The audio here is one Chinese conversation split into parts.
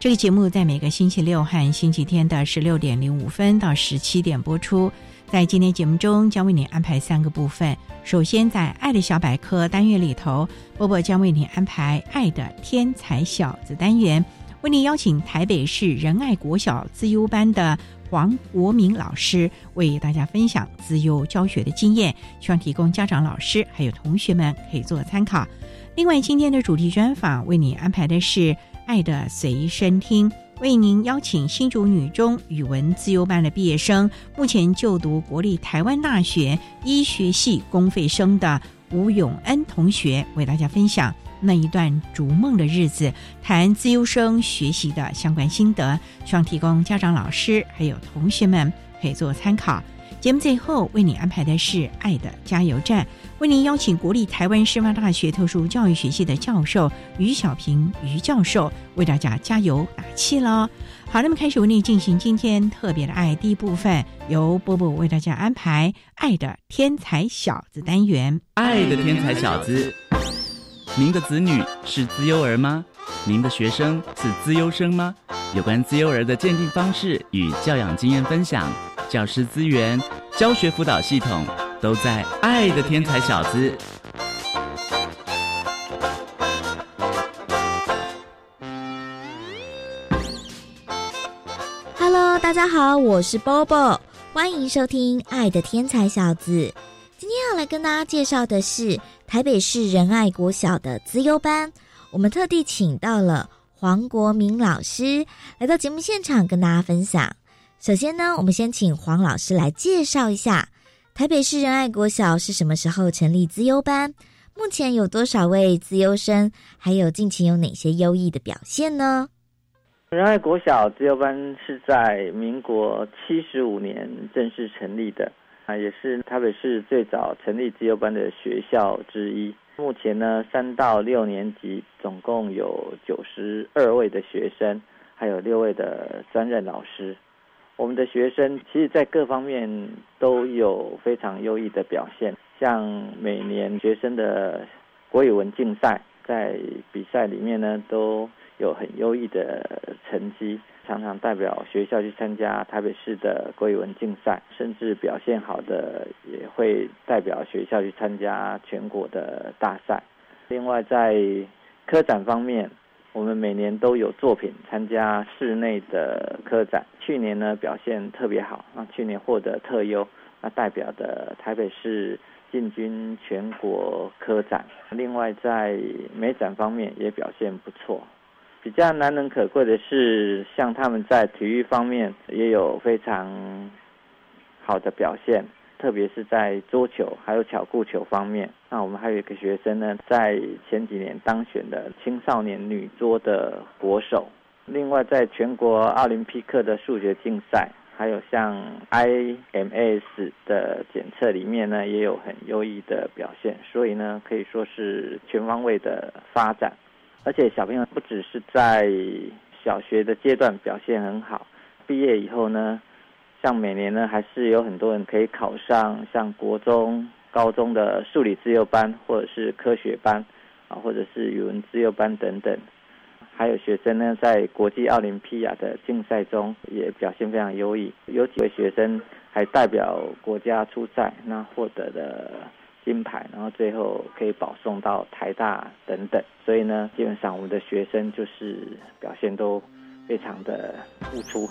这个节目在每个星期六和星期天的十六点零五分到十七点播出。在今天节目中，将为您安排三个部分。首先，在“爱的小百科”单元里头，波波将为您安排“爱的天才小子”单元，为您邀请台北市仁爱国小资优班的黄国明老师为大家分享资优教学的经验，希望提供家长、老师还有同学们可以做参考。另外，今天的主题专访为你安排的是。爱的随身听，为您邀请新竹女中语文自由班的毕业生，目前就读国立台湾大学医学系公费生的吴永恩同学，为大家分享那一段逐梦的日子，谈自由生学习的相关心得，希望提供家长、老师还有同学们可以做参考。节目最后为你安排的是爱的加油站。为您邀请国立台湾师范大学特殊教育学系的教授于小平于教授为大家加油打气喽！好，那么开始为您进行今天特别的爱第一部分，由波波为大家安排《爱的天才小子》单元。爱的天才小子，您的子女是资优儿吗？您的学生是资优生吗？有关资优儿的鉴定方式与教养经验分享，教师资源、教学辅导系统。都在爱的天才小子。Hello，大家好，我是 Bobo，欢迎收听《爱的天才小子》。今天要来跟大家介绍的是台北市仁爱国小的资优班，我们特地请到了黄国明老师来到节目现场跟大家分享。首先呢，我们先请黄老师来介绍一下。台北市仁爱国小是什么时候成立资优班？目前有多少位资优生？还有近期有哪些优异的表现呢？仁爱国小资优班是在民国七十五年正式成立的，啊，也是台北市最早成立资优班的学校之一。目前呢，三到六年级总共有九十二位的学生，还有六位的专任老师。我们的学生其实，在各方面都有非常优异的表现。像每年学生的国语文竞赛，在比赛里面呢，都有很优异的成绩，常常代表学校去参加台北市的国语文竞赛，甚至表现好的也会代表学校去参加全国的大赛。另外，在科展方面，我们每年都有作品参加室内的科展，去年呢表现特别好，那去年获得特优，那代表的台北市进军全国科展。另外在美展方面也表现不错，比较难能可贵的是，像他们在体育方面也有非常好的表现。特别是在桌球还有巧固球方面，那我们还有一个学生呢，在前几年当选的青少年女桌的国手。另外，在全国奥林匹克的数学竞赛，还有像 IMS 的检测里面呢，也有很优异的表现。所以呢，可以说是全方位的发展。而且小朋友不只是在小学的阶段表现很好，毕业以后呢。像每年呢，还是有很多人可以考上像国中、高中的数理自由班，或者是科学班，啊，或者是语文自由班等等。还有学生呢，在国际奥林匹亚的竞赛中也表现非常优异，有几位学生还代表国家出赛，那获得了金牌，然后最后可以保送到台大等等。所以呢，基本上我们的学生就是表现都非常的突出。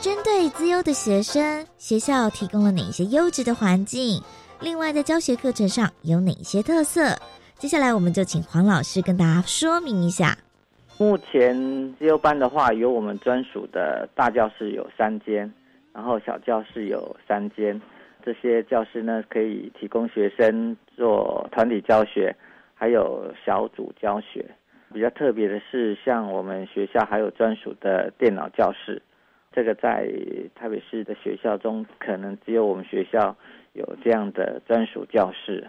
针对资优的学生，学校提供了哪些优质的环境？另外，在教学课程上有哪些特色？接下来，我们就请黄老师跟大家说明一下。目前资优班的话，有我们专属的大教室有三间，然后小教室有三间。这些教室呢，可以提供学生做团体教学，还有小组教学。比较特别的是，像我们学校还有专属的电脑教室，这个在台北市的学校中，可能只有我们学校有这样的专属教室。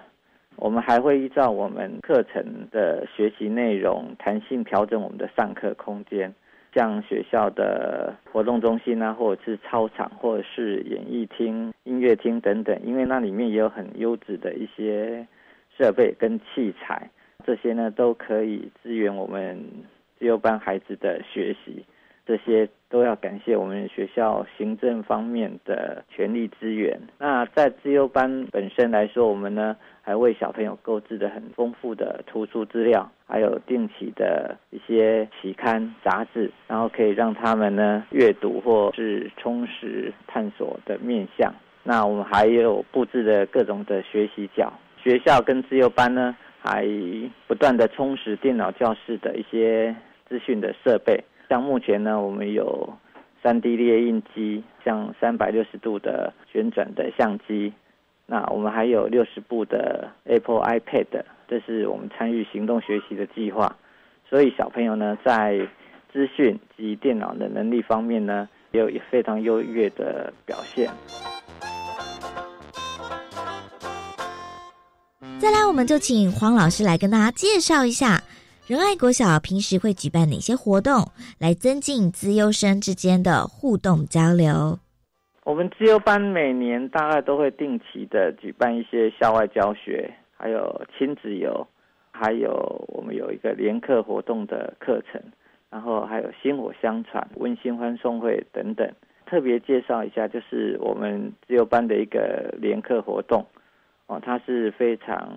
我们还会依照我们课程的学习内容，弹性调整我们的上课空间，像学校的活动中心啊，或者是操场，或者是演艺厅、音乐厅等等，因为那里面也有很优质的一些设备跟器材，这些呢都可以支援我们自由班孩子的学习。这些都要感谢我们学校行政方面的全力支援。那在自由班本身来说，我们呢还为小朋友购置的很丰富的图书资料，还有定期的一些期刊杂志，然后可以让他们呢阅读或是充实探索的面向。那我们还有布置的各种的学习角，学校跟自由班呢还不断的充实电脑教室的一些资讯的设备。像目前呢，我们有三 D 列印机，像三百六十度的旋转的相机，那我们还有六十部的 Apple iPad，这是我们参与行动学习的计划。所以小朋友呢，在资讯及电脑的能力方面呢，也有非常优越的表现。再来，我们就请黄老师来跟大家介绍一下。仁爱国小平时会举办哪些活动，来增进资优生之间的互动交流？我们资优班每年大概都会定期的举办一些校外教学，还有亲子游，还有我们有一个联课活动的课程，然后还有薪火相传、温馨欢送会等等。特别介绍一下，就是我们自由班的一个联课活动哦，它是非常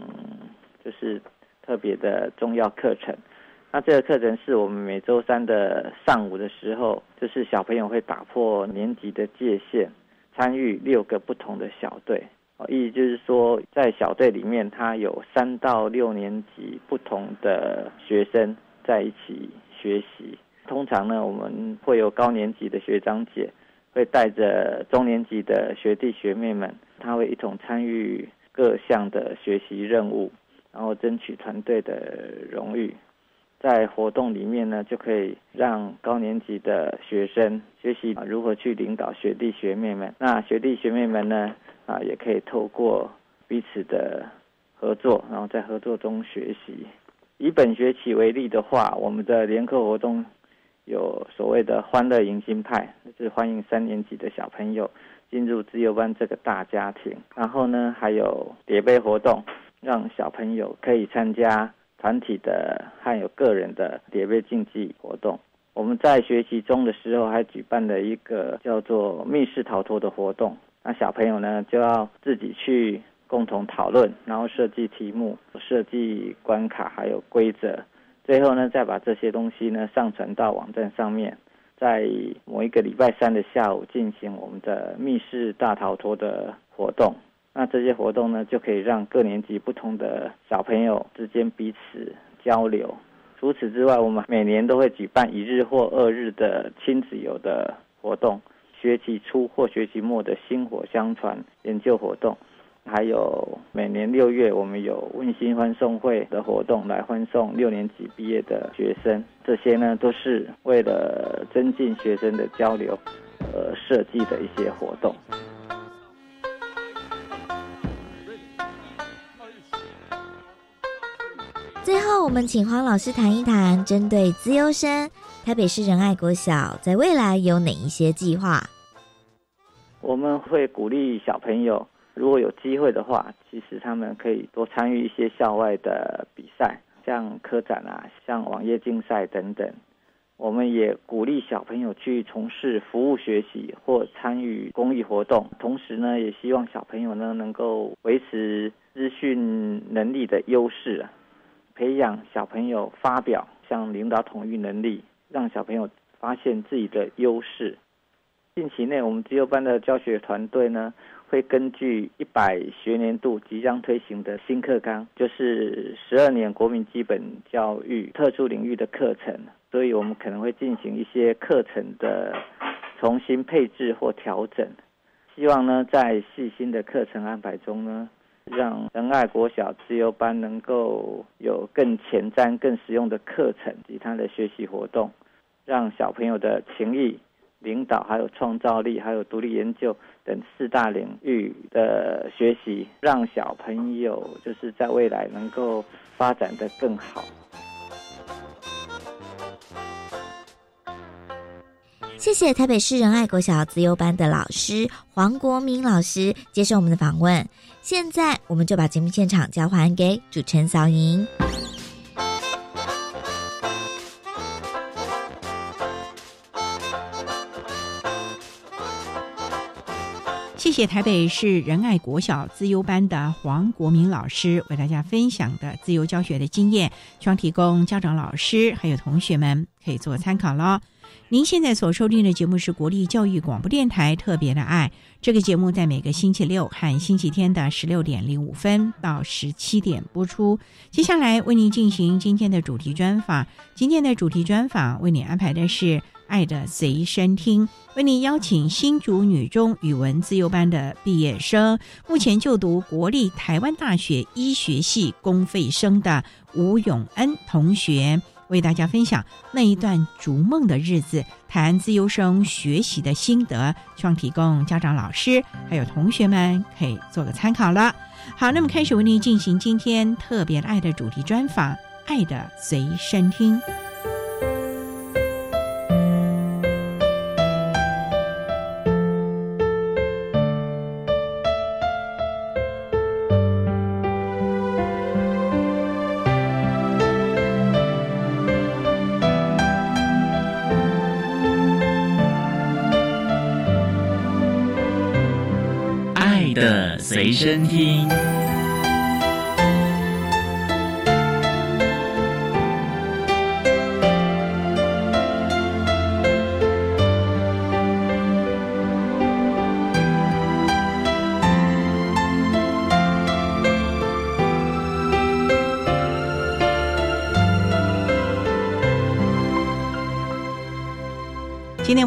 就是。特别的重要课程，那这个课程是我们每周三的上午的时候，就是小朋友会打破年级的界限，参与六个不同的小队。哦，意思就是说，在小队里面，他有三到六年级不同的学生在一起学习。通常呢，我们会有高年级的学长姐会带着中年级的学弟学妹们，他会一同参与各项的学习任务。然后争取团队的荣誉，在活动里面呢，就可以让高年级的学生学习如何去领导学弟学妹们。那学弟学妹们呢，啊，也可以透过彼此的合作，然后在合作中学习。以本学期为例的话，我们的联课活动有所谓的欢乐迎新派，就是欢迎三年级的小朋友进入自由班这个大家庭。然后呢，还有叠杯活动。让小朋友可以参加团体的还有个人的叠杯竞技活动。我们在学习中的时候还举办了一个叫做密室逃脱的活动。那小朋友呢就要自己去共同讨论，然后设计题目、设计关卡还有规则，最后呢再把这些东西呢上传到网站上面，在某一个礼拜三的下午进行我们的密室大逃脱的活动。那这些活动呢，就可以让各年级不同的小朋友之间彼此交流。除此之外，我们每年都会举办一日或二日的亲子游的活动，学期初或学期末的薪火相传研究活动，还有每年六月我们有温馨欢送会的活动，来欢送六年级毕业的学生。这些呢，都是为了增进学生的交流而设计的一些活动。后，我们请黄老师谈一谈针对资优生台北市仁爱国小在未来有哪一些计划？我们会鼓励小朋友，如果有机会的话，其实他们可以多参与一些校外的比赛，像科展啊，像网页竞赛等等。我们也鼓励小朋友去从事服务学习或参与公益活动，同时呢，也希望小朋友呢能够维持资讯能力的优势啊，培养小朋友发表像领导统御能力，让小朋友发现自己的优势。近期内，我们自由班的教学团队呢，会根据一百学年度即将推行的新课纲，就是十二年国民基本教育特殊领域的课程，所以我们可能会进行一些课程的重新配置或调整，希望呢，在细心的课程安排中呢，让仁爱国小自由班能够有更前瞻、更实用的课程及他的学习活动，让小朋友的情谊。领导，还有创造力，还有独立研究等四大领域的学习，让小朋友就是在未来能够发展得更好。谢谢台北市仁爱国小自由班的老师黄国明老师接受我们的访问。现在，我们就把节目现场交还给主持人小莹。谢谢台北市仁爱国小自优班的黄国明老师为大家分享的自由教学的经验，希望提供家长、老师还有同学们可以做参考喽。您现在所收听的节目是国立教育广播电台特别的爱，这个节目在每个星期六和星期天的十六点零五分到十七点播出。接下来为您进行今天的主题专访，今天的主题专访为您安排的是。爱的随身听，为您邀请新竹女中语文自由班的毕业生，目前就读国立台湾大学医学系公费生的吴永恩同学，为大家分享那一段逐梦的日子，谈自由生学习的心得，希望提供家长、老师还有同学们可以做个参考了。好，那么开始为您进行今天特别爱的主题专访，《爱的随身听》。随身听。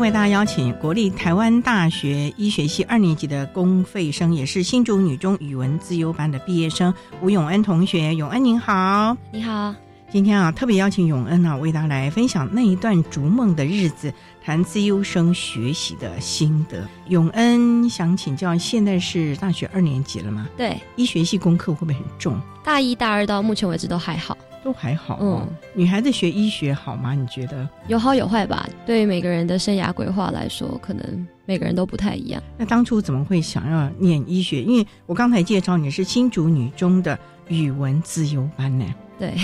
为大家邀请国立台湾大学医学系二年级的公费生，也是新竹女中语文自优班的毕业生吴永恩同学。永恩您好，你好。今天啊，特别邀请永恩呢，为大家来分享那一段逐梦的日子，谈自优生学习的心得。永恩想请教，现在是大学二年级了吗？对，医学系功课会不会很重？大一、大二到目前为止都还好。都还好，嗯，女孩子学医学好吗？你觉得有好有坏吧？对每个人的生涯规划来说，可能每个人都不太一样。那当初怎么会想要念医学？因为我刚才介绍你是新竹女中的语文自由班呢。对，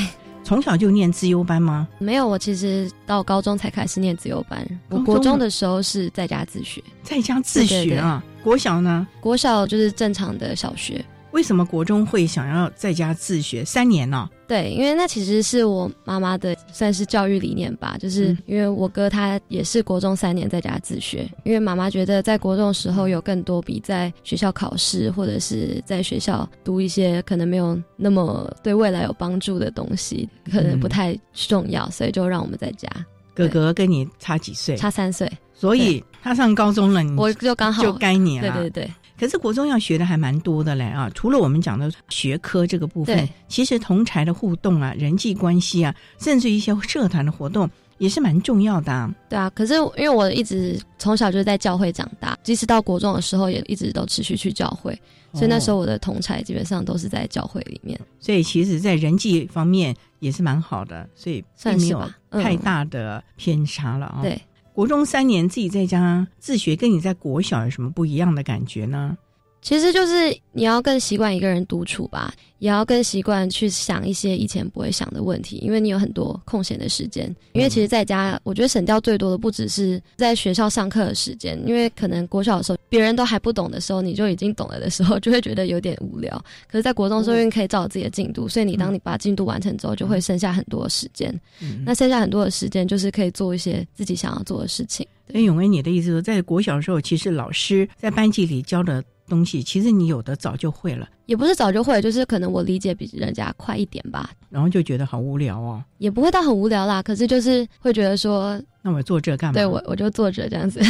从小就念自优班吗？没有，我其实到高中才开始念自优班。我国中的时候是在家自学，在家自学啊。国小呢？国小就是正常的小学。为什么国中会想要在家自学三年呢？对，因为那其实是我妈妈的算是教育理念吧，就是因为我哥他也是国中三年在家自学，因为妈妈觉得在国中的时候有更多比在学校考试或者是在学校读一些可能没有那么对未来有帮助的东西，可能不太重要，所以就让我们在家。哥哥跟你差几岁？差三岁，所以他上高中了，我就刚好就该你了。对对对。可是国中要学的还蛮多的嘞啊！除了我们讲的学科这个部分，其实同才的互动啊、人际关系啊，甚至一些社团的活动，也是蛮重要的。啊。对啊，可是因为我一直从小就在教会长大，即使到国中的时候，也一直都持续去教会，所以那时候我的同才基本上都是在教会里面。所以其实，在人际方面也是蛮好的，所以并没有太大的偏差了啊。对，国中三年自己在家自学，跟你在国小有什么不一样的感觉呢？其实就是你要更习惯一个人独处吧，也要更习惯去想一些以前不会想的问题，因为你有很多空闲的时间。因为其实在家，我觉得省掉最多的不只是在学校上课的时间，因为可能国小的时候别人都还不懂的时候，你就已经懂了的时候，就会觉得有点无聊。可是，在国中时候，因为可以照自己的进度，所以你当你把进度完成之后，就会剩下很多时间。那剩下很多的时间，就是可以做一些自己想要做的事情。那永威，你的意思说，在国小的时候，其实老师在班级里教的。东西其实你有的早就会了，也不是早就会，就是可能我理解比人家快一点吧。然后就觉得好无聊哦，也不会到很无聊啦。可是就是会觉得说，那我坐这干嘛？对我我就坐着这样子。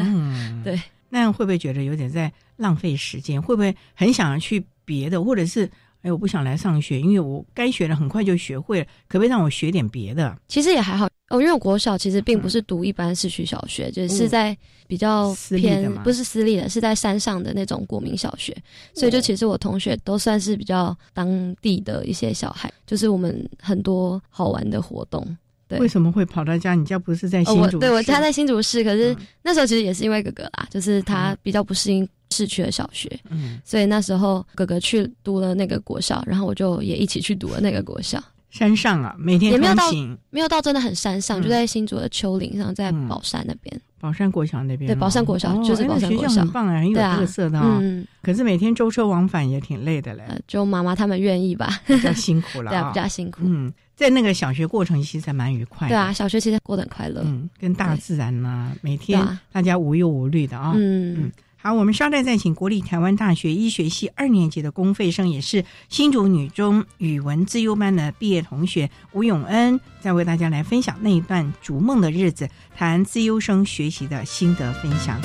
对，那样会不会觉得有点在浪费时间？会不会很想去别的，或者是？哎，我不想来上学，因为我该学的很快就学会了，可不可以让我学点别的？其实也还好哦，因为我国小其实并不是读一般市区小学，就是在比较偏不是私立的，是在山上的那种国民小学，所以就其实我同学都算是比较当地的一些小孩，就是我们很多好玩的活动。对，为什么会跑到家？你家不是在新竹？对我家在新竹市，可是那时候其实也是因为哥哥啦，就是他比较不适应。市区的小学，嗯，所以那时候哥哥去读了那个国校，然后我就也一起去读了那个国校。山上啊，每天也没有到，没有到真的很山上，就在新竹的丘陵上，在宝山那边。宝山国小那边，对，宝山国小就是宝山国小，很棒啊，很有特色的啊。嗯，可是每天舟车往返也挺累的嘞。就妈妈他们愿意吧，比较辛苦了，对，比较辛苦。嗯，在那个小学过程其实还蛮愉快的。对啊，小学其实过得很快乐。嗯，跟大自然呐，每天大家无忧无虑的啊。嗯嗯。好，我们稍待再请国立台湾大学医学系二年级的公费生，也是新竹女中语文自优班的毕业同学吴永恩，再为大家来分享那一段逐梦的日子，谈自优生学习的心得分享。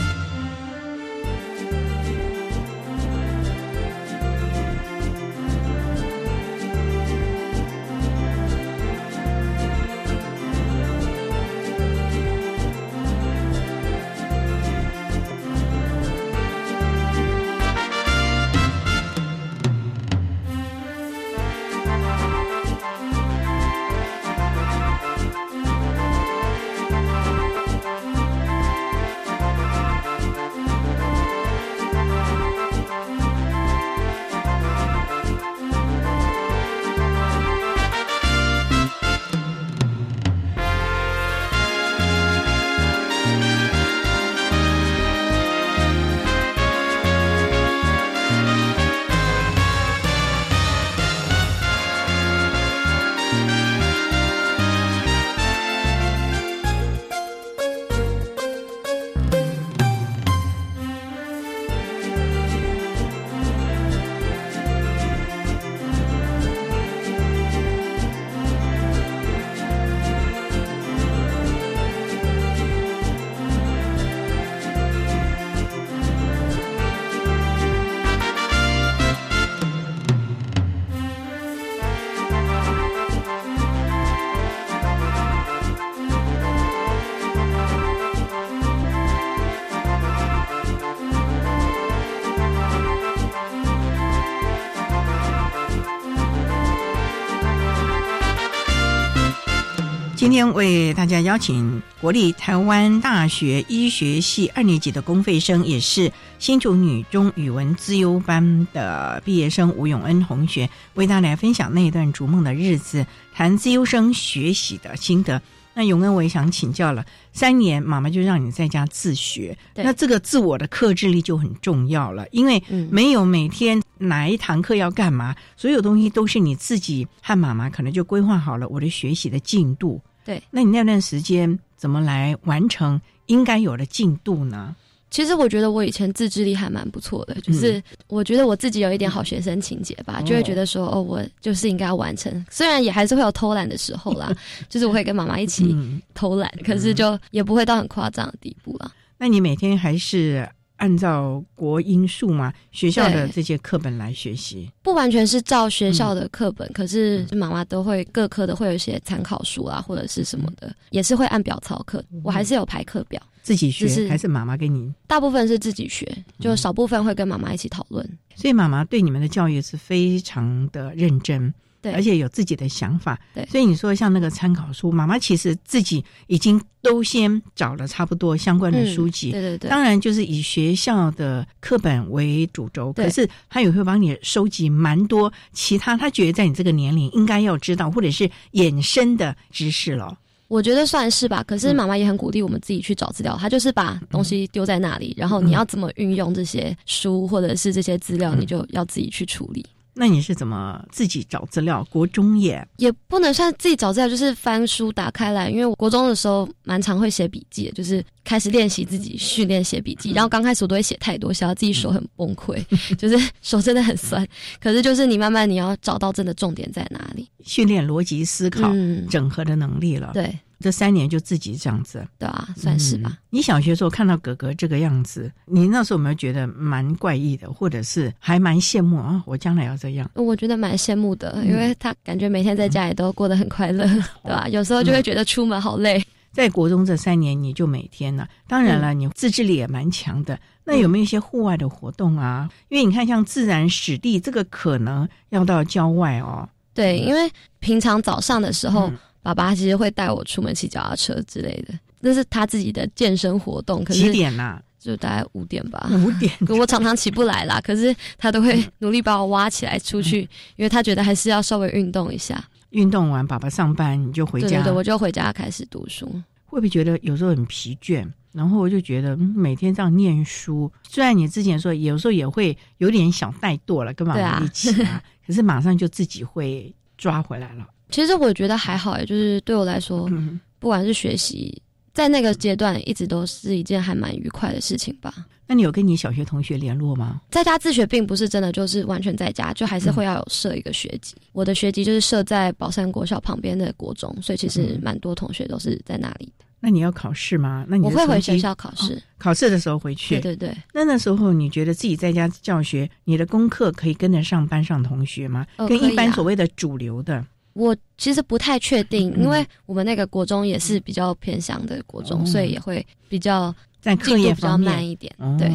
天为大家邀请国立台湾大学医学系二年级的公费生，也是新竹女中语文资优班的毕业生吴永恩同学，为大家来分享那一段逐梦的日子，谈资优生学习的心得。那永恩，我也想请教了，三年妈妈就让你在家自学，那这个自我的克制力就很重要了，因为没有每天哪一堂课要干嘛，所有东西都是你自己和妈妈可能就规划好了我的学习的进度。对，那你那段时间怎么来完成应该有的进度呢？其实我觉得我以前自制力还蛮不错的，就是我觉得我自己有一点好学生情节吧，就会觉得说哦，我就是应该要完成，虽然也还是会有偷懒的时候啦，就是我会跟妈妈一起偷懒，可是就也不会到很夸张的地步啦。那你每天还是按照国英数嘛学校的对这些课本来学习。不完全是照学校的课本，可是妈妈都会各科的会有一些参考书啊，或者是什么的，也是会按表操课。我还是有排课表，自己学就是还是妈妈给你？大部分是自己学，就少部分会跟妈妈一起讨论。所以妈妈对你们的教育是非常的认真，对而且有自己的想法。对所以你说像那个参考书，妈妈其实自己已经都先找了差不多相关的书籍。嗯对对对，当然，就是以学校的课本为主轴，可是他也会帮你收集蛮多其他他觉得在你这个年龄应该要知道或者是衍生的知识了。我觉得算是吧。可是嗯妈妈也很鼓励我们自己去找资料，她就是把东西丢在那里，然后你要怎么运用这些书或者是这些资料，嗯你就要自己去处理。那你是怎么自己找资料？国中也也不能算自己找资料，就是翻书打开来。因为我国中的时候蛮常会写笔记，就是开始练习自己训练写笔记。然后刚开始我都会写太多，写到自己手很崩溃，就是手真的很酸。可是就是你慢慢你要找到真的重点在哪里。训练逻辑思考、嗯，整合的能力了。，对这三年就自己这样子。对啊，算是吧。嗯你小学时候看到哥哥这个样子，你那时候有没有觉得蛮怪异的，或者是还蛮羡慕啊？我将来要这样。我觉得蛮羡慕的，嗯因为他感觉每天在家里都过得很快乐，对吧、有时候就会觉得出门好累。在国中这三年，你就每天呢，当然了，你自制力也蛮强的。那有没有一些户外的活动啊？因为你看，像自然、史地，这个可能要到郊外哦。对，因为平常早上的时候，嗯爸爸其实会带我出门骑脚踏车之类的，那是他自己的健身活动。可几是点呐、就大概五点吧。五点。可我常常起不来啦，可是他都会努力把我挖起来出去，因为他觉得还是要稍微运动一下。运动完，爸爸上班，你就回家。对对对，我就回家开始读书。会不会觉得有时候很疲倦？然后我就觉得、嗯每天这样念书，虽然你之前说有时候也会有点想怠惰了，跟妈妈对啊一起啊，可是马上就自己会抓回来了。其实我觉得还好，就是对我来说，嗯，不管是学习，在那个阶段一直都是一件还蛮愉快的事情吧。那你有跟你小学同学联络吗？在家自学并不是真的就是完全在家，就还是会要有设一个学籍。我的学籍就是设在宝山国小旁边的国中，所以其实蛮多同学都是在那里的。那你要考试吗？那你我会回学校考试，考试的时候回去。对对对，那那时候你觉得自己在家教学，你的功课可以跟得上班上同学吗？跟一般所谓的主流的，我其实不太确定，嗯因为我们那个国中也是比较偏向的国中，哦所以也会比较在课业比较慢一点。哦，对，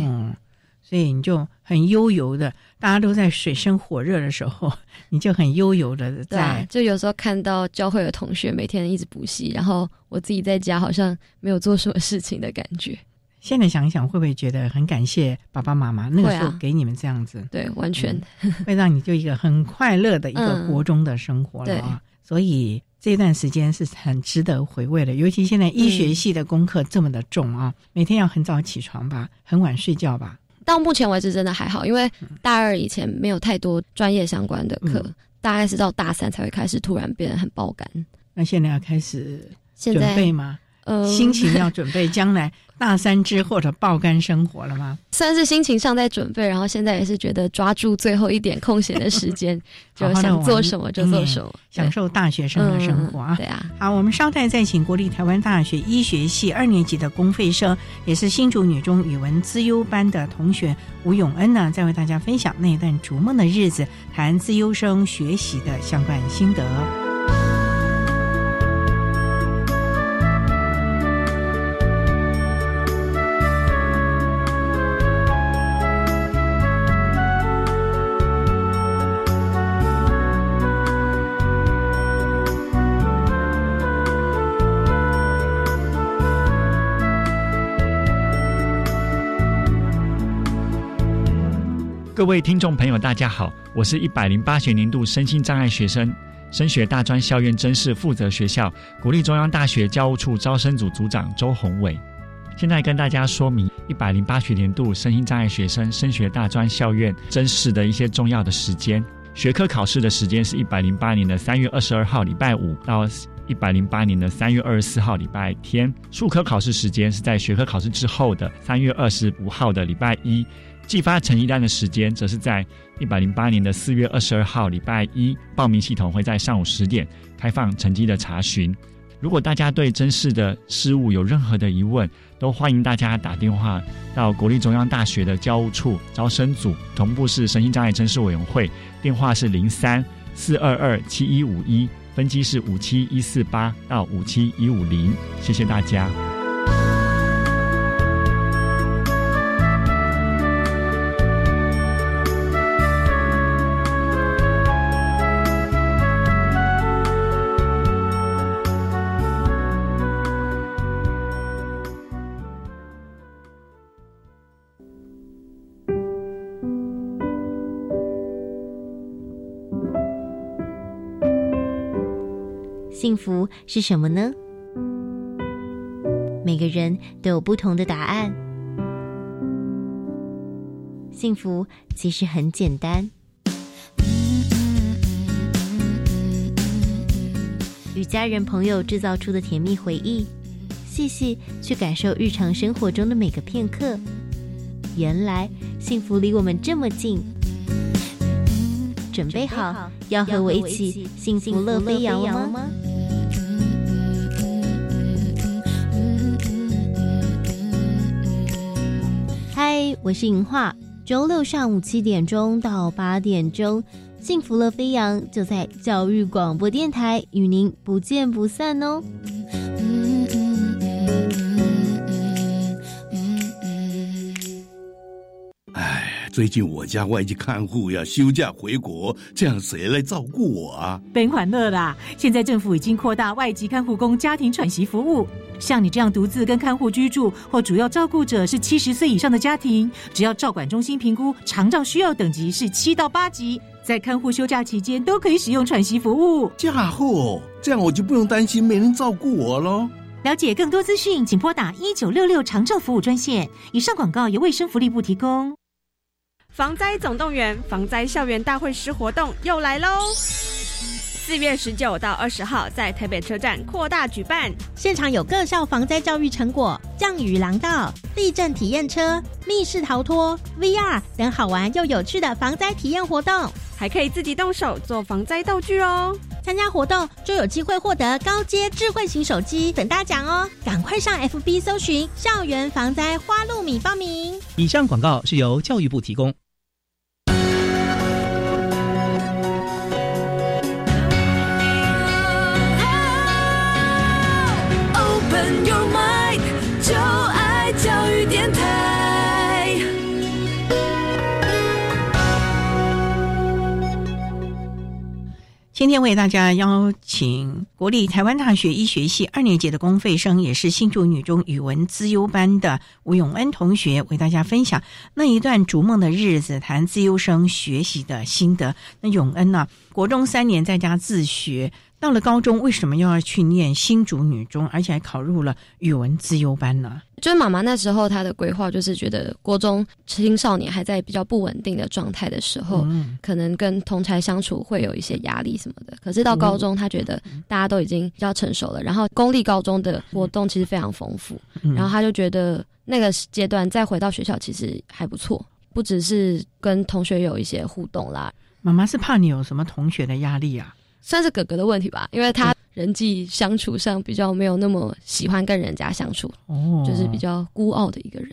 所以你就很悠游的，大家都在水深火热的时候，你就很悠游的对就有时候看到教会的同学每天一直补习，然后我自己在家好像没有做什么事情的感觉。现在想一想，会不会觉得很感谢爸爸妈妈那个时候给你们这样子，对，完全、会让你就一个很快乐的一个嗯国中的生活了啊。所以这段时间是很值得回味的，尤其现在医学系的功课这么的重啊，每天要很早起床吧，很晚睡觉吧。到目前为止真的还好，因为大二以前没有太多专业相关的课，嗯大概是到大三才会开始突然变得很爆肝。那现在要开始现在准备吗？呃，心情要准备将来大三之后的爆肝生活了吗？算是心情上在准备，然后现在也是觉得抓住最后一点空闲的时间，就想做什么就做什么，享受大学生的生活啊！对啊，好，我们稍待再请国立台湾大学医学系二年级的公费生，也是新竹女中语文资优班的同学吴永恩呢，再为大家分享那一段逐梦的日子，谈资优生学习的相关心得。各位听众朋友，大家好，我是一百零八学年度身心障碍学生升学大专校院甄试负责学校国立中央大学教务处招生组组长周宏伟。现在跟大家说明一百零八学年度身心障碍学生升学大专校院甄试的一些重要的时间。学科考试的时间是一百零八年的三月二十二号礼拜五到一百零八年的三月二十四号礼拜天。术科考试时间是在学科考试之后的三月二十五号的礼拜一。寄发成绩单的时间则是在一百零八年的四月二十二号礼拜一，报名系统会在上午十点开放成绩的查询。如果大家对真试的事物有任何的疑问，都欢迎大家打电话到国立中央大学的教务处招生组，同步是身心障碍真试委员会，电话是零三四二二七一五一，分机是五七一四八到五七一五零。谢谢大家。幸福是什么呢？每个人都有不同的答案。幸福其实很简单，与家人朋友制造出的甜蜜回忆，细细去感受日常生活中的每个片刻。原来幸福离我们这么近。准备好要和我一起幸福乐飞扬了吗？嗨，我是银画。周六上午七点钟到八点钟，幸福乐飞扬就在教育广播电台与您不见不散哦。最近我家外籍看护要休假回国，这样谁来照顾我啊？本款乐啦！现在政府已经扩大外籍看护工家庭喘息服务，像你这样独自跟看护居住或主要照顾者是七十岁以上的家庭，只要照管中心评估长照需要等级是七到八级，在看护休假期间都可以使用喘息服务。嫁祸，这样我就不用担心没人照顾我喽。了解更多资讯，请拨打一九六六长照服务专线。以上广告由卫生福利部提供。防灾总动员防灾校园大会师活动又来喽！四月十九到二十号在台北车站扩大举办，现场有各校防灾教育成果、降雨廊道、地震体验车、密室逃脱、VR 等好玩又有趣的防灾体验活动，还可以自己动手做防灾道具哦。参加活动就有机会获得高阶智慧型手机等大奖哦！赶快上 FB 搜寻“校园防灾花露米”报名。以上广告是由教育部提供。今天为大家邀请国立台湾大学医学系二年级的公费生，也是新竹女中语文资优班的吴永恩同学，为大家分享那一段逐梦的日子，谈资优生学习的心得。那永恩呢、国中三年在家自学，到了高中为什么又要去念新竹女中，而且还考入了语文资优班呢？就是妈妈那时候她的规划就是觉得国中青少年还在比较不稳定的状态的时候，嗯可能跟同才相处会有一些压力什么的。可是到高中，她觉得大家都已经比较成熟了，然后公立高中的活动其实非常丰富，嗯然后她就觉得那个阶段再回到学校其实还不错，不只是跟同学有一些互动啦，妈妈是怕你有什么同学的压力啊？算是哥哥的问题吧，因为他人际相处上比较没有那么喜欢跟人家相处，哦就是比较孤傲的一个人。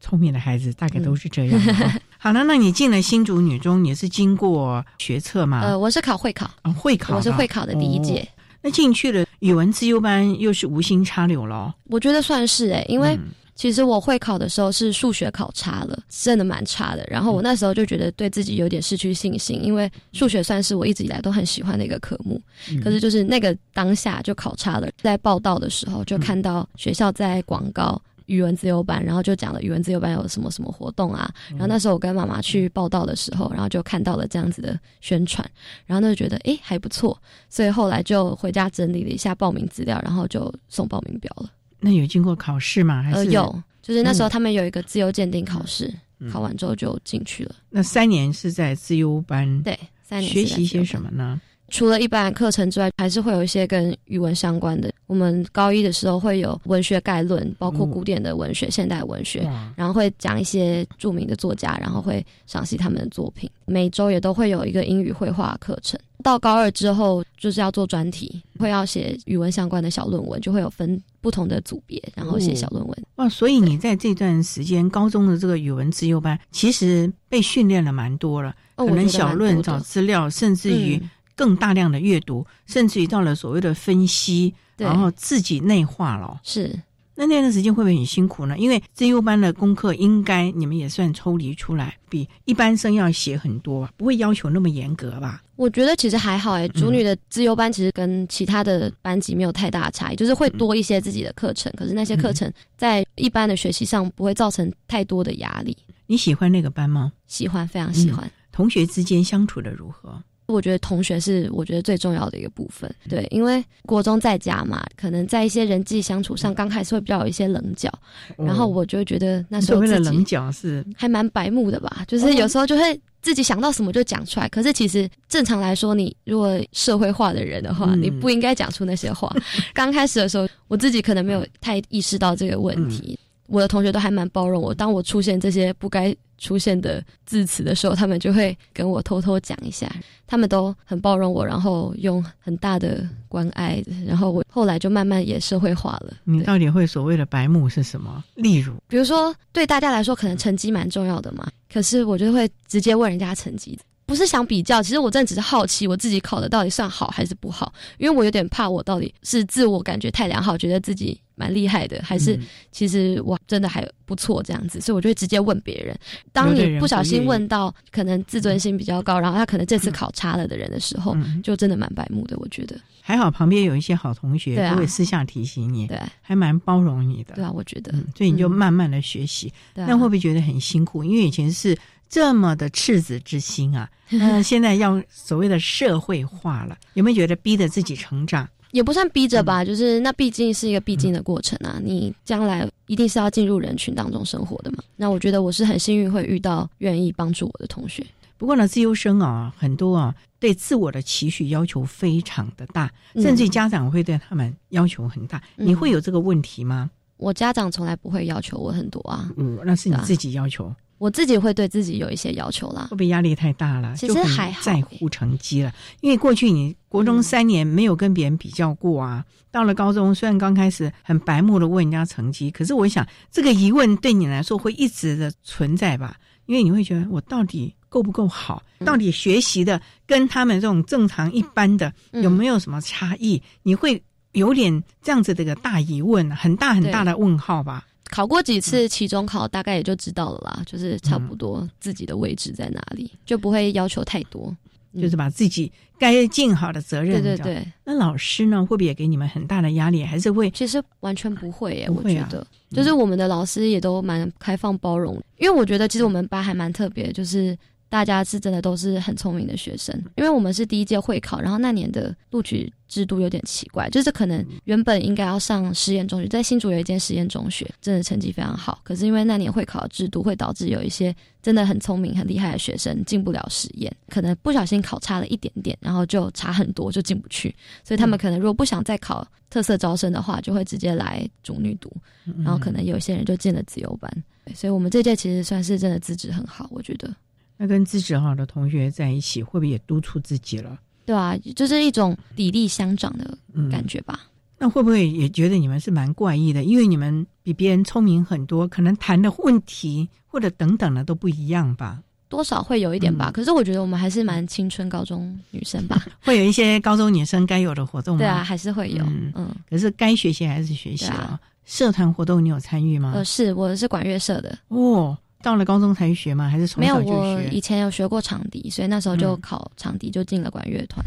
聪明的孩子大概都是这样。哦 好了，那你进了新竹女中，你是经过学测吗？呃，我是考会考，啊，会考，我是会考的第一届。哦那进去了语文自优班，又是无心插柳了。我觉得算是诶、因为嗯其实我会考的时候是数学考差了，真的蛮差的。然后我那时候就觉得对自己有点失去信心，因为数学算是我一直以来都很喜欢的一个科目，嗯可是就是那个当下就考差了。在报道的时候就看到学校在广告。语文自由班，然后就讲了语文自由班有什么什么活动啊。然后那时候我跟妈妈去报道的时候，然后就看到了这样子的宣传，然后呢就觉得诶还不错，所以后来就回家整理了一下报名资料，然后就送报名表了。那有经过考试吗？还是呃有，就是那时候嗯他们有一个自由鉴定考试，嗯考完之后就进去了。那三年是在自由班，对，三年学习些什么呢？除了一般课程之外，还是会有一些跟语文相关的。我们高一的时候会有文学概论，包括古典的文学、现代文学，然后会讲一些著名的作家，然后会赏析他们的作品。每周也都会有一个英语绘画课程。到高二之后，就是要做专题，会要写语文相关的小论文，就会有分不同的组别，然后写小论文。哇，所以你在这段时间高中的这个语文自由班，其实被训练了蛮多了，可能小论、找资料，甚至于更大量的阅读，甚至于到了所谓的分析，然后自己内化了。是。那那段时间会不会很辛苦呢？因为自优班的功课应该你们也算抽离出来，比一般生要写很多，不会要求那么严格吧？我觉得其实还好哎，主女的自优班其实跟其他的班级没有太大差异，就是会多一些自己的课程，可是那些课程在一般的学习上不会造成太多的压力。你喜欢那个班吗？喜欢，非常喜欢。同学之间相处的如何？我觉得同学是我觉得最重要的一个部分，对，因为国中在家嘛，可能在一些人际相处上，刚开始会比较有一些棱角，然后我就觉得那时候自己棱角是还蛮白目的吧，就是有时候就会自己想到什么就讲出来，可是其实正常来说，你如果社会化的人的话，你不应该讲出那些话。刚开始的时候，我自己可能没有太意识到这个问题。我的同学都还蛮包容我，当我出现这些不该出现的字词的时候，他们就会跟我偷偷讲一下。他们都很包容我，然后用很大的关爱，然后我后来就慢慢也社会化了。你到底会所谓的白目是什么？例如，比如说对大家来说，可能成绩蛮重要的嘛，可是我就会直接问人家成绩。不是想比较，其实我真的只是好奇，我自己考的到底算好还是不好？因为我有点怕，我到底是自我感觉太良好，觉得自己蛮厉害的，还是其实我真的还不错这样子？所以我就会直接问别人。当你不小心问到可能自尊心比较高，然后他可能这次考差了的人的时候，就真的蛮白目的。我觉得还好，旁边有一些好同学都会私下提醒你，对，还蛮包容你的。对啊，我觉得，所以你就慢慢的学习。那会不会觉得很辛苦？因为以前是。这么的赤子之心啊，那 现在要所谓的社会化了，有没有觉得逼着自己成长？也不算逼着吧，就是那毕竟是一个必经的过程啊。你将来一定是要进入人群当中生活的嘛。那我觉得我是很幸运会遇到愿意帮助我的同学。不过呢，自优生啊，很多啊，对自我的期许要求非常的大，甚至家长会对他们要求很大。你会有这个问题吗？我家长从来不会要求我很多啊。嗯，那是你自己要求。我自己会对自己有一些要求啦，会不会压力太大了？其实还好，在乎成绩了。因为过去你国中三年没有跟别人比较过啊，到了高中虽然刚开始很白目的问人家成绩，可是我想这个疑问对你来说会一直的存在吧？因为你会觉得我到底够不够好？到底学习的跟他们这种正常一般的有没有什么差异？你会有点这样子的一个大疑问，很大很大的问号吧？考过几次期中考，大概也就知道了啦，就是差不多自己的位置在哪里，就不会要求太多，就是把自己该尽好的责任。对对对。那老师呢，会不会也给你们很大的压力？还是会？其实完全不会耶，我觉得，就是我们的老师也都蛮开放包容，因为我觉得其实我们班还蛮特别，就是。大家是真的都是很聪明的学生，因为我们是第一届会考，然后那年的录取制度有点奇怪，就是可能原本应该要上实验中学，在新竹有一间实验中学，真的成绩非常好，可是因为那年会考制度会导致有一些真的很聪明很厉害的学生进不了实验，可能不小心考差了一点点，然后就差很多就进不去，所以他们可能如果不想再考特色招生的话，就会直接来主女读，然后可能有些人就进了自由班，所以我们这届其实算是真的资质很好，我觉得。那跟资质好的同学在一起，会不会也督促自己了？对啊，就是一种砥砺相长的感觉吧。那会不会也觉得你们是蛮怪异的？因为你们比别人聪明很多，可能谈的问题或者等等的都不一样吧？多少会有一点吧。可是我觉得我们还是蛮青春高中女生吧。会有一些高中女生该有的活动吗？对啊，还是会有。嗯，可是该学习还是学习啊。社团活动你有参与吗？呃，是，我是管乐社的。哦。到了高中才学吗？还是从小就学？没有，我以前有学过长笛，所以那时候就考长笛，就进了管乐团。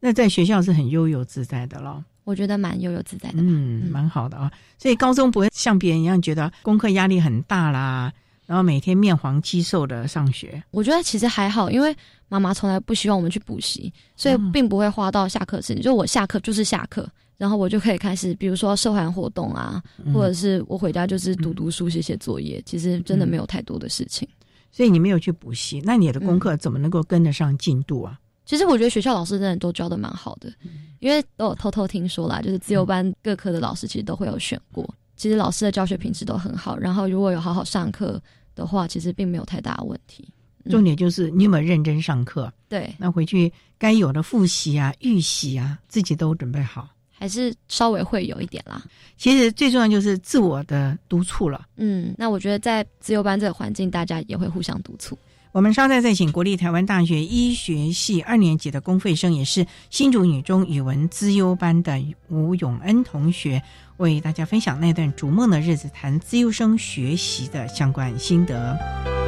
那在学校是很悠游自在的咯。我觉得蛮悠游自在的，嗯，蛮好的啊。所以高中不会像别人一样觉得功课压力很大啦，然后每天面黄肌瘦的上学。我觉得其实还好，因为妈妈从来不希望我们去补习，所以并不会花到下课时间。就我下课就是下课。然后我就可以开始，比如说社团活动啊，或者是我回家就是读读书、写写作业。其实真的没有太多的事情。所以你没有去补习，那你的功课怎么能够跟得上进度啊？其实我觉得学校老师真的都教的蛮好的，因为都有偷偷听说啦，就是自由班各科的老师其实都会有选过。其实老师的教学品质都很好，然后如果有好好上课的话，其实并没有太大的问题。重点就是你有没有认真上课？对，那回去该有的复习啊、预习啊，自己都准备好。还是稍微会有一点啦。其实最重要就是自我的督促了。嗯，那我觉得在自由班这个环境，大家也会互相督促。我们稍待再请国立台湾大学医学系二年级的公费生，也是新竹女中语文资优班的吴永恩同学，为大家分享那段逐梦的日子，谈资优生学习的相关心得。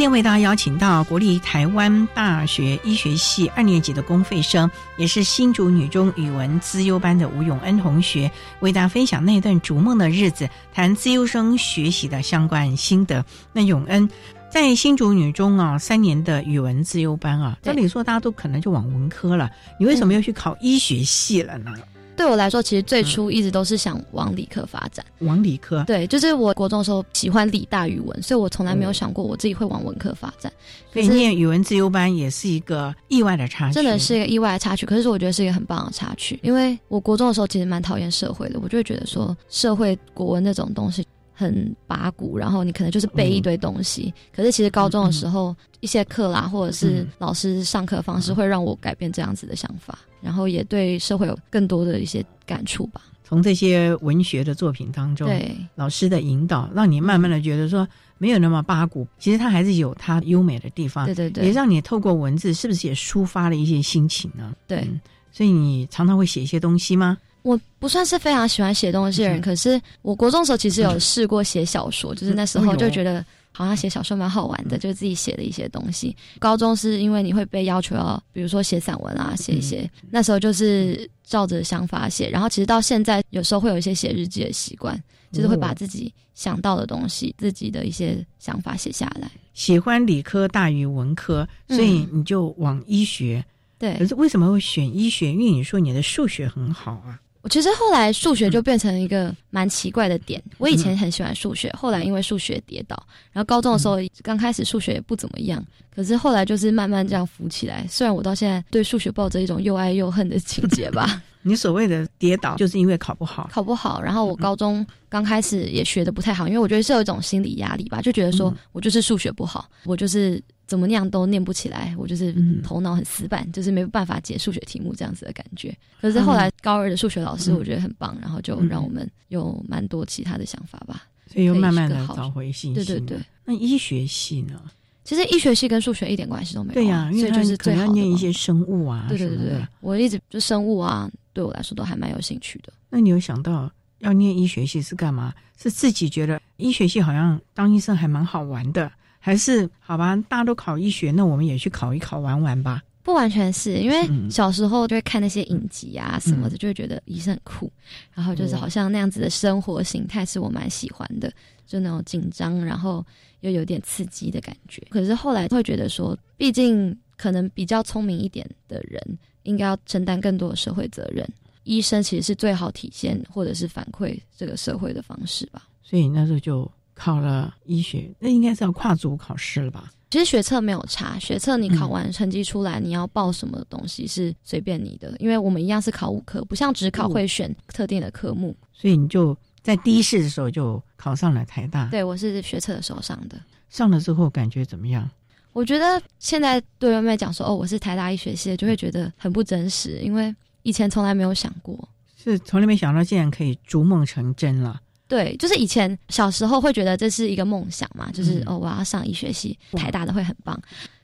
今天为大家邀请到国立台湾大学医学系二年级的公费生，也是新竹女中语文资优班的吴永恩同学，为大家分享那段逐梦的日子，谈资优生学习的相关心得。那永恩在新竹女中啊，三年的语文资优班啊，照理说大家都可能就往文科了，你为什么要去考医学系了呢？对我来说，其实最初一直都是想往理科发展。往理科，对，就是我国中的时候喜欢理大语文，所以我从来没有想过我自己会往文科发展。所以念语文自由班也是一个意外的插曲，真的是一个意外的插曲。可是我觉得是一个很棒的插曲，因为我国中的时候其实蛮讨厌社会的，我就会觉得说社会国文那种东西很八股，然后你可能就是背一堆东西。可是其实高中的时候一些课啦，或者是老师上课方式，会让我改变这样子的想法。然后也对社会有更多的一些感触吧。从这些文学的作品当中，对老师的引导，让你慢慢的觉得说没有那么八股，其实它还是有它优美的地方。对对对，也让你透过文字，是不是也抒发了一些心情呢？对，所以你常常会写一些东西吗？我不算是非常喜欢写东西的人，可是我国中时候其实有试过写小说，就是那时候就觉得。好像写小说蛮好玩的，就是自己写的一些东西。高中是因为你会被要求要，比如说写散文啊，写一些。那时候就是照着想法写，然后其实到现在有时候会有一些写日记的习惯，就是会把自己想到的东西、自己的一些想法写下来。喜欢理科大于文科，所以你就往医学。对，可是为什么会选医学？因为你说你的数学很好啊。我其实后来数学就变成一个蛮奇怪的点。我以前很喜欢数学，后来因为数学跌倒，然后高中的时候刚开始数学也不怎么样，可是后来就是慢慢这样浮起来。虽然我到现在对数学抱着一种又爱又恨的情节吧。你所谓的跌倒，就是因为考不好，考不好。然后我高中刚开始也学的不太好，因为我觉得是有一种心理压力吧，就觉得说我就是数学不好，我就是怎么样都念不起来，我就是头脑很死板，就是没办法解数学题目这样子的感觉。可是后来高二的数学老师我觉得很棒，然后就让我们有蛮多其他的想法吧，所以又慢慢的找回信心。对对对，那医学系呢？其实医学系跟数学一点关系都没有。对呀，因为就是可能要念一些生物啊。对对对对，我一直就生物啊。对我来说都还蛮有兴趣的。那你有想到要念医学系是干嘛？是自己觉得医学系好像当医生还蛮好玩的，还是好吧？大家都考医学，那我们也去考一考玩玩吧。不完全是因为嗯小时候就会看那些影集啊什么的，就会觉得医生很酷，然后就是哦好像那样子的生活形态是我蛮喜欢的，就那种紧张，然后又有点刺激的感觉。可是后来会觉得说，毕竟可能比较聪明一点的人，应该要承担更多的社会责任。医生其实是最好体现或者是反馈这个社会的方式吧。所以那时候就考了医学，那应该是要跨组考试了吧？其实学测没有差，学测你考嗯完成绩出来，你要报什么东西是随便你的，因为我们一样是考五科，不像只考会选特定的科目。所以你就在第一试的时候就考上了台大。对我是学测的时候上的，上了之后感觉怎么样？我觉得现在对外面讲说哦我是台大医学系的，就会觉得很不真实，因为以前从来没有想过。是从来没想到竟然可以逐梦成真了。对，就是以前小时候会觉得这是一个梦想嘛，就是、嗯哦我要上医学系，台大的会很棒。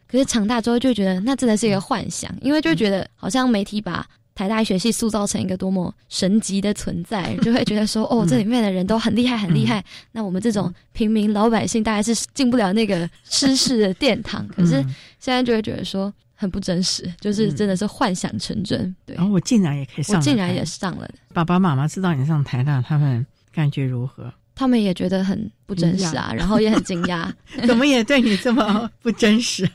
可是长大之后就觉得那真的是一个幻想，因为就觉得好像媒体把台大医学系塑造成一个多么神级的存在，就会觉得说哦 这里面的人都很厉害很厉害，那我们这种平民老百姓大概是进不了那个知识的殿堂。可是嗯现在就会觉得说很不真实，就是真的是幻想成真。对，然后我竟然也可以上，我竟然也上了。爸爸妈妈知道你上台大，他们感觉如何？他们也觉得很不真实啊，然后也很惊讶，怎么也对你这么 不真实？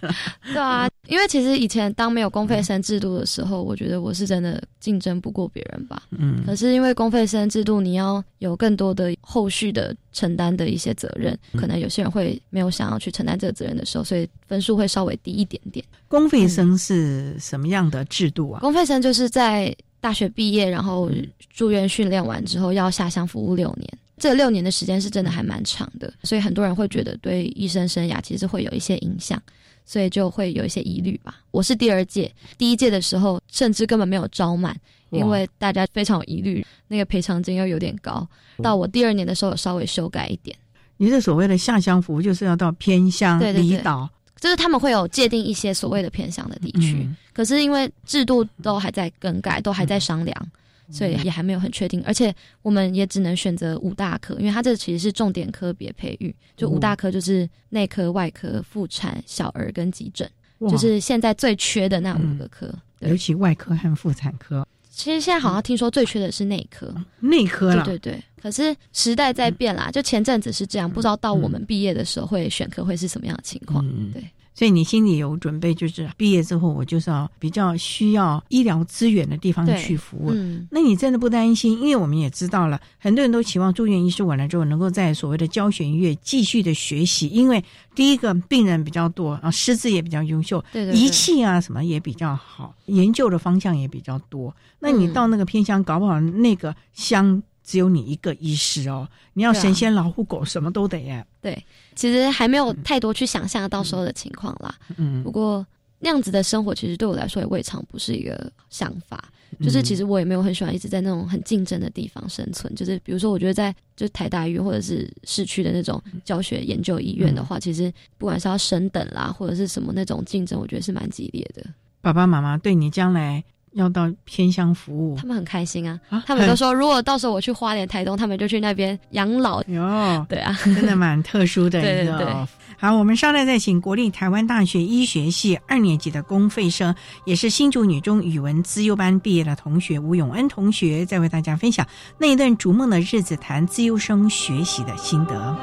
对啊，因为其实以前当没有公费生制度的时候，我觉得我是真的竞争不过别人吧。嗯可是因为公费生制度，你要有更多的后续的承担的一些责任，可能有些人会没有想要去承担这个责任的时候，所以分数会稍微低一点点。公费生是什么样的制度啊？公费生就是在大学毕业，然后住院训练完之后要下乡服务六年。这六年的时间是真的还蛮长的，所以很多人会觉得对医生生涯其实会有一些影响，所以就会有一些疑虑吧。我是第二届，第一届的时候甚至根本没有招满，因为大家非常有疑虑，那个赔偿金又有点高。到我第二年的时候有稍微修改一点，你这所谓的下乡服务，就是要到偏乡、离岛，就是他们会有界定一些所谓的偏向的地区，嗯可是因为制度都还在更改，都还在商量，所以也还没有很确定。而且我们也只能选择五大科，因为它这其实是重点科别培育，就五大科就是内科、外科、妇产、小儿跟急诊，就是现在最缺的那五个科。尤其外科和妇产科、其实现在好像听说最缺的是内科，内科了。对对对。可是时代在变啦，就前阵子是这样，不知道到我们毕业的时候会选科会是什么样的情况。嗯对。所以你心里有准备，就是毕业之后我就是要比较需要医疗资源的地方去服务。嗯那你真的不担心？因为我们也知道了，很多人都期望住院医师完了之后，能够在所谓的教学医院继续的学习，因为第一个病人比较多啊，师资也比较优秀，对对对仪器啊什么也比较好，研究的方向也比较多。那你嗯到那个偏乡，搞不好那个乡只有你一个医师哦，你要神仙老虎狗什么都得耶。对，其实还没有太多去想象到时候的情况啦。嗯不过那样子的生活，其实对我来说也未尝不是一个想法。就是其实我也没有很喜欢一直在那种很竞争的地方生存。就是比如说，我觉得在就台大医院或者是市区的那种教学研究医院的话，其实不管是要升等啦，或者是什么那种竞争，我觉得是蛮激烈的。爸爸妈妈对你将来要到偏乡服务他，们很开心啊，啊他们都说，如果到时候我去花莲、台东，他们就去那边养老。哟，对啊，真的蛮特殊的对 一个。对对好，我们稍待再请国立台湾大学医学系二年级的公费生，也是新竹女中语文资优班毕业的同学吴永恩同学，再为大家分享那一段逐梦的日子，谈资优生学习的心得。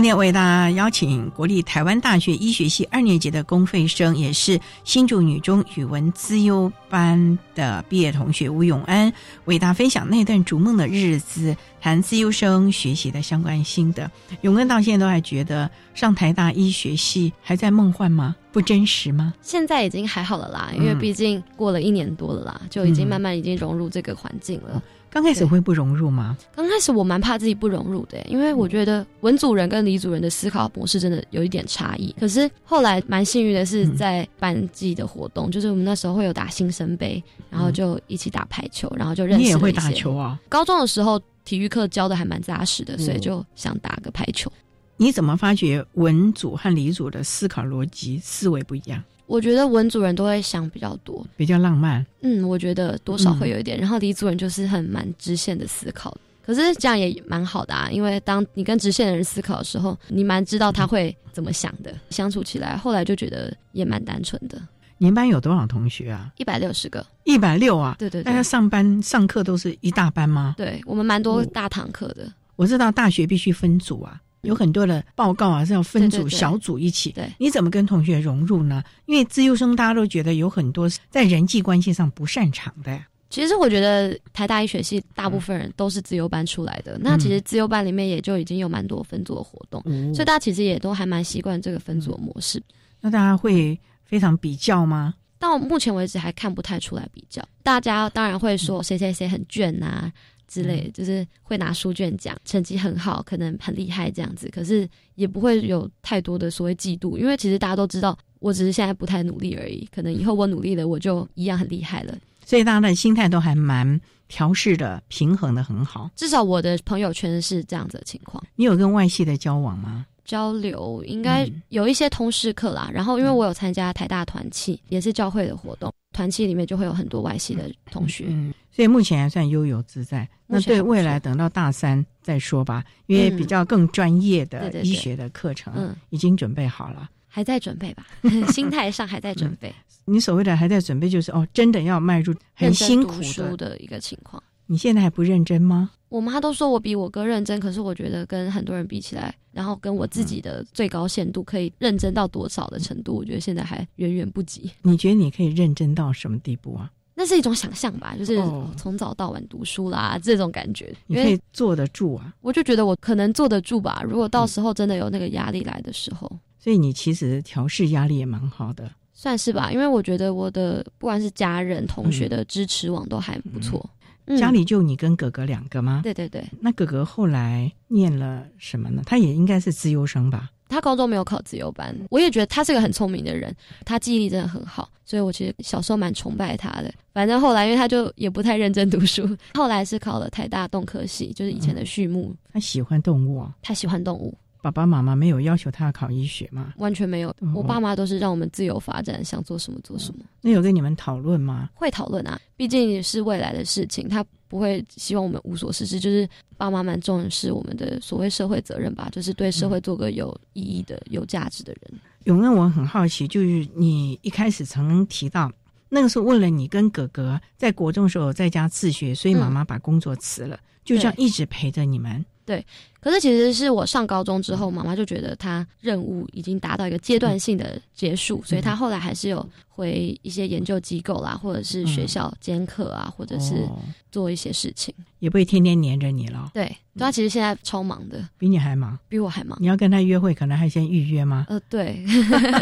今天为大家邀请国立台湾大学医学系二年级的公费生，也是新竹女中语文资优班的毕业同学吴永安，为大家分享那段逐梦的日子，谈资优生学习的相关心得。永安到现在都还觉得上台大医学系还在梦幻吗？不真实吗？现在已经还好了啦，因为毕竟过了一年多了啦，就已经慢慢已经融入这个环境了。刚开始会不融入吗？刚开始我蛮怕自己不融入的，因为我觉得文组人跟理组人的思考模式真的有一点差异。可是后来蛮幸运的是，在班级的活动，就是我们那时候会有打新生杯，然后就一起打排球，然后就认识。你也会打球啊？高中的时候体育课教的还蛮扎实的，所以就想打个排球。你怎么发觉文组和理组的思考逻辑思维不一样？我觉得文组人都会想比较多，比较浪漫。嗯，我觉得多少会有一点。然后理主人就是很蛮直线的思考，可是这样也蛮好的啊。因为当你跟直线的人思考的时候，你蛮知道他会怎么想的，相处起来后来就觉得也蛮单纯的。你们班有多少同学啊？一百六十个。一百六啊？对对。大家上班上课都是一大班吗？对我们蛮多大堂课的。我知道大学必须分组啊。有很多的报告啊，是要分组小组一起。对，你怎么跟同学融入呢？因为自优生大家都觉得有很多在人际关系上不擅长的。其实我觉得台大医学系大部分人都是自由班出来的，那其实自由班里面也就已经有蛮多分组的活动，所以大家其实也都还蛮习惯这个分组的模式。那大家会非常比较吗？到目前为止还看不太出来比较。大家当然会说谁谁谁很卷呐。之类，就是会拿书卷奖，成绩很好，可能很厉害这样子，可是也不会有太多的所谓嫉妒，因为其实大家都知道，我只是现在不太努力而已，可能以后我努力了，我就一样很厉害了。所以大家的心态都还蛮调试的，平衡的很好。至少我的朋友圈是这样子的情况。你有跟外系的交往吗？交流应该有一些通识课啦，然后因为我有参加台大团契，也是教会的活动，团契里面就会有很多外系的同学，嗯，所以目前还算悠游自在。那对未来等到大三再说吧，因为比较更专业的医学的课程，嗯，已经准备好了，还在准备吧，心态上还在准备。你所谓的还在准备，就是哦，真的要迈入很辛苦的一个情况。你现在还不认真吗？我妈都说我比我哥认真，可是我觉得跟很多人比起来，然后跟我自己的最高限度可以认真到多少的程度，我觉得现在还远远不及。你觉得你可以认真到什么地步啊？那是一种想象吧，就是从早到晚读书啦，这种感觉。你可以坐得住啊？我就觉得我可能坐得住吧。如果到时候真的有那个压力来的时候，所以你其实调试压力也蛮好的，算是吧。因为我觉得我的不管是家人、同学的支持网都还不错。家里就你跟哥哥两个吗？对对对。那哥哥后来念了什么呢？他也应该是自优生吧？他高中没有考自由班。我也觉得他是个很聪明的人，他记忆力真的很好，所以我其实小时候蛮崇拜他的。反正后来，因为他就也不太认真读书，后来是考了台大动科系，就是以前的畜牧。他喜欢动物啊？他喜欢动物。爸爸妈妈没有要求他要考医学吗？完全没有，我爸妈都是让我们自由发展，想做什么做什么。那有跟你们讨论吗？会讨论啊，毕竟是未来的事情，他不会希望我们无所事事。就是爸妈蛮重视我们的所谓社会责任吧，就是对社会做个有意义的、有价值的人。永恩，我很好奇，就是你一开始曾提到，那个时候为了你跟哥哥在国中的时候在家自学，所以妈妈把工作辞了，就这样一直陪着你们。对，可是其实是我上高中之后，妈妈就觉得她任务已经达到一个阶段性的结束，所以她后来还是有回一些研究机构啦，或者是学校兼课啊，或者是做一些事情，也不会天天黏着你了。对，她其实现在超忙的，比你还忙，比我还忙。你要跟他约会，可能还先预约吗？呃，对。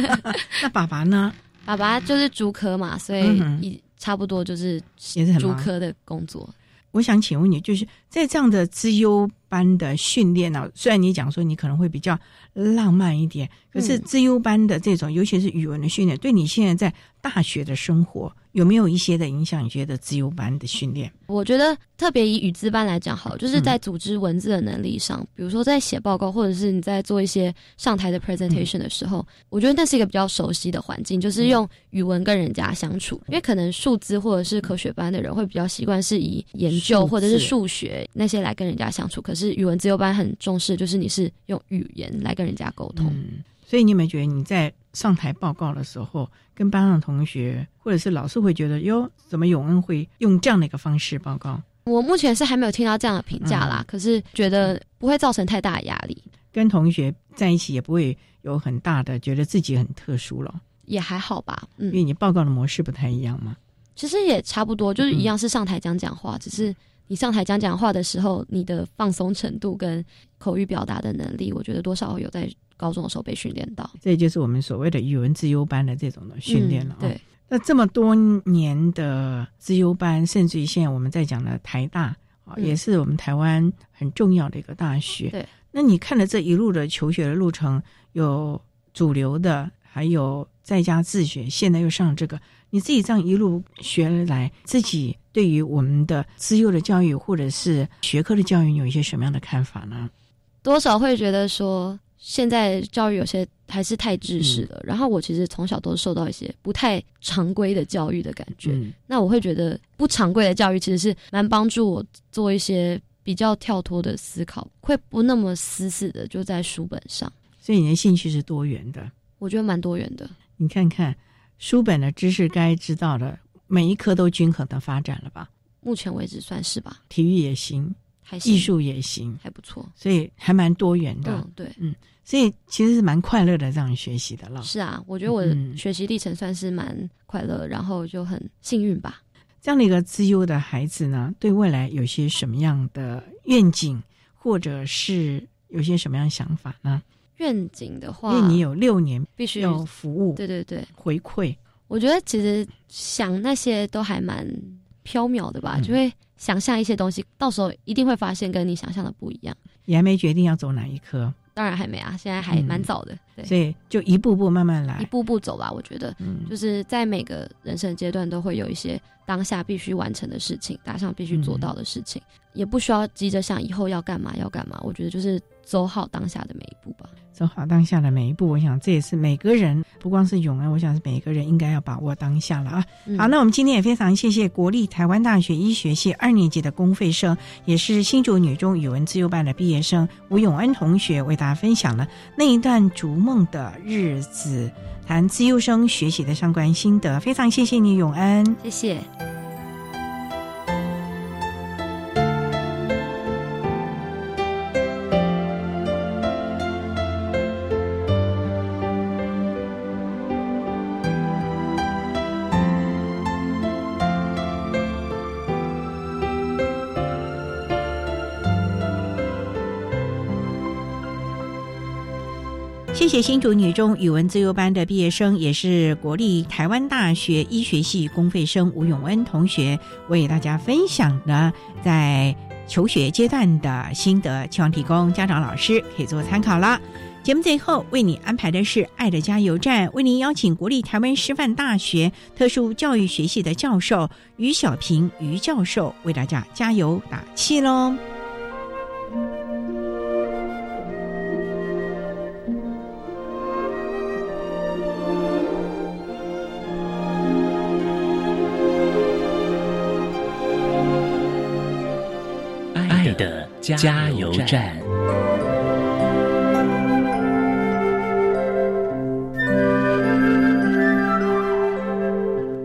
那爸爸呢？爸爸就是主科嘛，所以一差不多就是也是很主科的工作。我想请问你，就是在这样的资优班的训练呢？虽然你讲说你可能会比较浪漫一点，可是自优班的这种，尤其是语文的训练，对你现在在大学的生活。有没有一些的影响？你觉得自优班的训练？我觉得特别以语资班来讲，好，就是在组织文字的能力上，比如说在写报告，或者是你在做一些上台的 presentation 的时候，我觉得那是一个比较熟悉的环境，就是用语文跟人家相处。因为可能数字或者是科学班的人会比较习惯是以研究或者是数学那些来跟人家相处，可是语文自由班很重视，就是你是用语言来跟人家沟通。所以你有没有觉得你在上台报告的时候，跟班上同学或者是老师会觉得哟，怎么永恩会用这样的一个方式报告？我目前是还没有听到这样的评价啦，可是觉得不会造成太大的压力。跟同学在一起也不会有很大的觉得自己很特殊了，也还好吧，嗯因，为你报告的模式不太一样嘛。其实也差不多，就是一样是上台讲讲话，只是你上台讲讲话的时候，你的放松程度跟口语表达的能力，我觉得多少有在高中的时候被训练到。这就是我们所谓的语文自优班的这种的训练了、哦嗯对，那这么多年的自优班，甚至于现在我们在讲的台大啊，嗯也是我们台湾很重要的一个大学。对，那你看了这一路的求学的路程，有主流的，还有在家自学，现在又上这个，你自己这样一路学来，自己对于我们的资优的教育或者是学科的教育，有一些什么样的看法呢？多少会觉得说，现在教育有些还是太知识了。然后我其实从小都受到一些不太常规的教育的感觉。嗯那我会觉得不常规的教育其实是蛮帮助我做一些比较跳脱的思考，会不那么死死的就在书本上。所以你的兴趣是多元的。我觉得蛮多元的。你看看书本的知识该知道的，每一科都均衡的发展了吧？目前为止算是吧，体育也行，还行艺术也行，还不错。所以还蛮多元的。嗯，对，嗯，所以其实是蛮快乐的这样学习的了。是啊，我觉得我的嗯学习历程算是蛮快乐，然后就很幸运吧。这样的一个自优的孩子呢，对未来有些什么样的愿景，或者是有些什么样的想法呢？愿景的话，因为你有六年必须要服务，对对对，回馈。我觉得其实想那些都还蛮缥缈的吧，嗯就会想象一些东西，到时候一定会发现跟你想象的不一样。你还没决定要走哪一科，当然还没啊，现在还蛮早的，对，所以就一步步慢慢来一。步步走吧。我觉得，嗯就是在每个人生阶段都会有一些当下必须完成的事情，打上必须做到的事情，也不需要急着想以后要干嘛要干嘛。我觉得就是走好当下的每一步吧。走好当下的每一步，我想这也是每个人，不光是永恩，我想是每个人应该要把握当下了啊。嗯好，那我们今天也非常谢谢国立台湾大学医学系二年级的公费生，也是新竹女中语文自由班的毕业生吴永恩同学，为大家分享了那一段逐梦的日子，谈自幼生学习的相关心得。非常谢谢你，永恩。谢谢。谢谢新竹女中语文自由班的毕业生，也是国立台湾大学医学系公费生吴永恩同学，为大家分享的在求学阶段的心得，希望提供家长老师可以做参考啦。节目最后为你安排的是“爱的加油站”，为您邀请国立台湾师范大学特殊教育学系的教授于小平于教授为大家加油打气喽。加油站。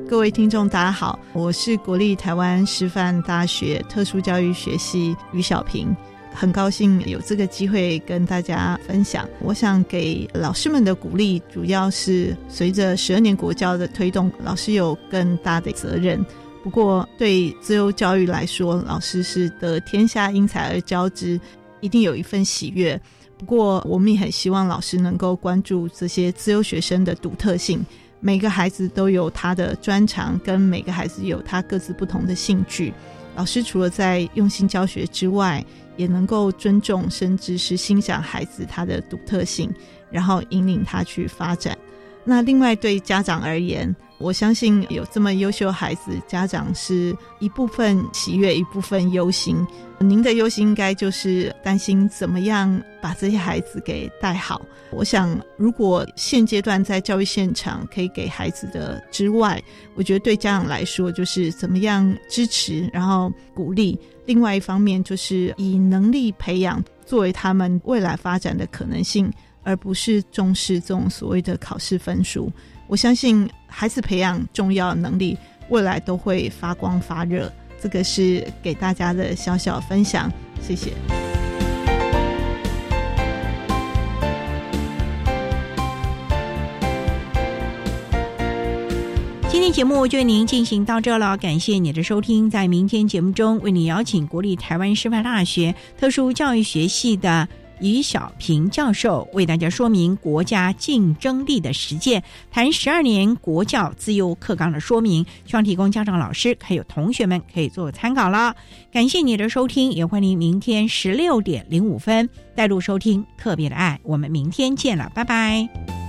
各位听众，大家好，我是国立台湾师范大学特殊教育学系于小平，很高兴有这个机会跟大家分享。我想给老师们的鼓励，主要是随着十二年国教的推动，老师有更大的责任。不过，对自由教育来说，老师是得天下英才而教之，一定有一份喜悦。不过，我们也很希望老师能够关注这些自由学生的独特性。每个孩子都有他的专长，跟每个孩子有他各自不同的兴趣。老师除了在用心教学之外，也能够尊重甚至是欣赏孩子他的独特性，然后引领他去发展。那另外对家长而言，我相信有这么优秀孩子，家长是一部分喜悦，一部分忧心。您的忧心应该就是担心怎么样把这些孩子给带好。我想，如果现阶段在教育现场可以给孩子的之外，我觉得对家长来说，就是怎么样支持，然后鼓励。另外一方面，就是以能力培养作为他们未来发展的可能性，而不是重视这种所谓的考试分数。我相信孩子培养重要能力未来都会发光发热。这个是给大家的小小分享谢谢。今天节目就为您进行到这了感谢你的收听。在明天节目中为你邀请国立台湾师范大学特殊教育学系的于小平教授，为大家说明国家竞争力的实践，谈十二年国教自由课纲的说明，希望提供家长、老师还有同学们可以做参考了。感谢你的收听，也欢迎明天十六点零五分带入收听特别的爱。我们明天见了，拜拜。